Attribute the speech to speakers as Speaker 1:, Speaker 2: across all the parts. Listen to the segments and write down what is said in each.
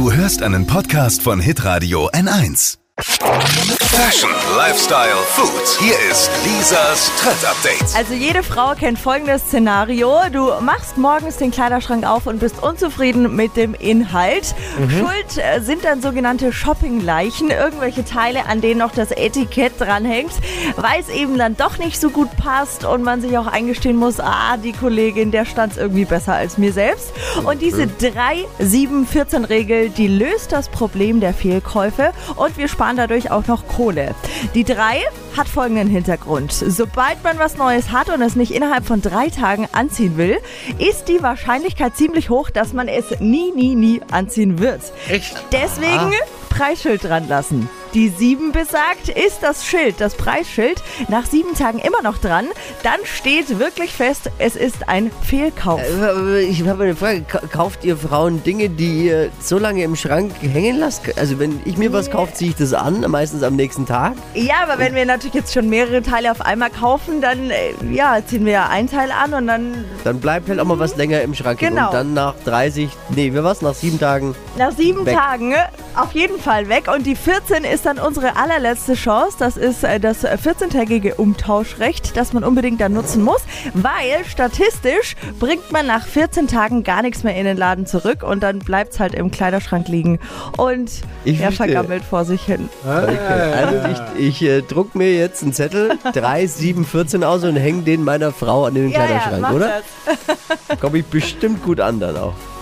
Speaker 1: Du hörst einen Podcast von Hitradio N1. Fashion, Lifestyle, Food. Hier ist Lisas Trend Update.
Speaker 2: Also jede Frau kennt folgendes Szenario. Du machst morgens den Kleiderschrank auf und bist unzufrieden mit dem Inhalt. Schuld äh, sind dann sogenannte Shoppingleichen, irgendwelche Teile, an denen noch das Etikett dranhängt, weil es eben dann doch nicht so gut passt und man sich auch eingestehen muss, ah, die Kollegin, der stand irgendwie besser als mir selbst. Und diese 3-7-14-Regel, die löst das Problem der Fehlkäufe und wir sparen dadurch auch noch Kohle. Die 3 hat folgenden Hintergrund. Sobald man was Neues hat und es nicht innerhalb von drei Tagen anziehen will, ist die Wahrscheinlichkeit ziemlich hoch, dass man es nie, nie, nie anziehen wird.
Speaker 3: Echt?
Speaker 2: Deswegen Preisschild dran lassen. Die 7 besagt, ist das Schild, das Preisschild, nach sieben Tagen immer noch dran, dann steht wirklich fest, es ist ein Fehlkauf.
Speaker 3: Äh, Ich habe eine Frage. Ka- Kauft ihr Frauen Dinge, die ihr so lange im Schrank hängen lasst? Also wenn ich mir was kaufe, ziehe ich das an, meistens am nächsten Tag.
Speaker 2: Ja, aber wenn wir natürlich jetzt schon mehrere Teile auf einmal kaufen, dann äh, ja, ziehen wir ja ein Teil an und dann
Speaker 3: Dann bleibt halt auch mal was länger im Schrank.
Speaker 2: Genau.
Speaker 3: Und dann nach 30, nee, wie was? Nach sieben Tagen.
Speaker 2: nach sieben
Speaker 3: Weg.
Speaker 2: Tagen auf jeden Fall weg. Und die 14 ist dann unsere allerletzte Chance. Das ist äh, das 14-tägige Umtauschrecht, das man unbedingt dann nutzen muss, weil statistisch bringt man nach 14 Tagen gar nichts mehr in den Laden zurück und dann bleibt es halt im Kleiderschrank liegen und
Speaker 3: Ich
Speaker 2: er vergammelt vor sich hin.
Speaker 3: Okay. Also ich, ich äh, druck mir jetzt einen Zettel, 3, 7, 14 aus und hänge den meiner Frau an den Kleiderschrank,
Speaker 2: mach
Speaker 3: oder?
Speaker 2: das.
Speaker 3: Komme ich bestimmt gut an dann auch.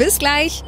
Speaker 4: Bis gleich.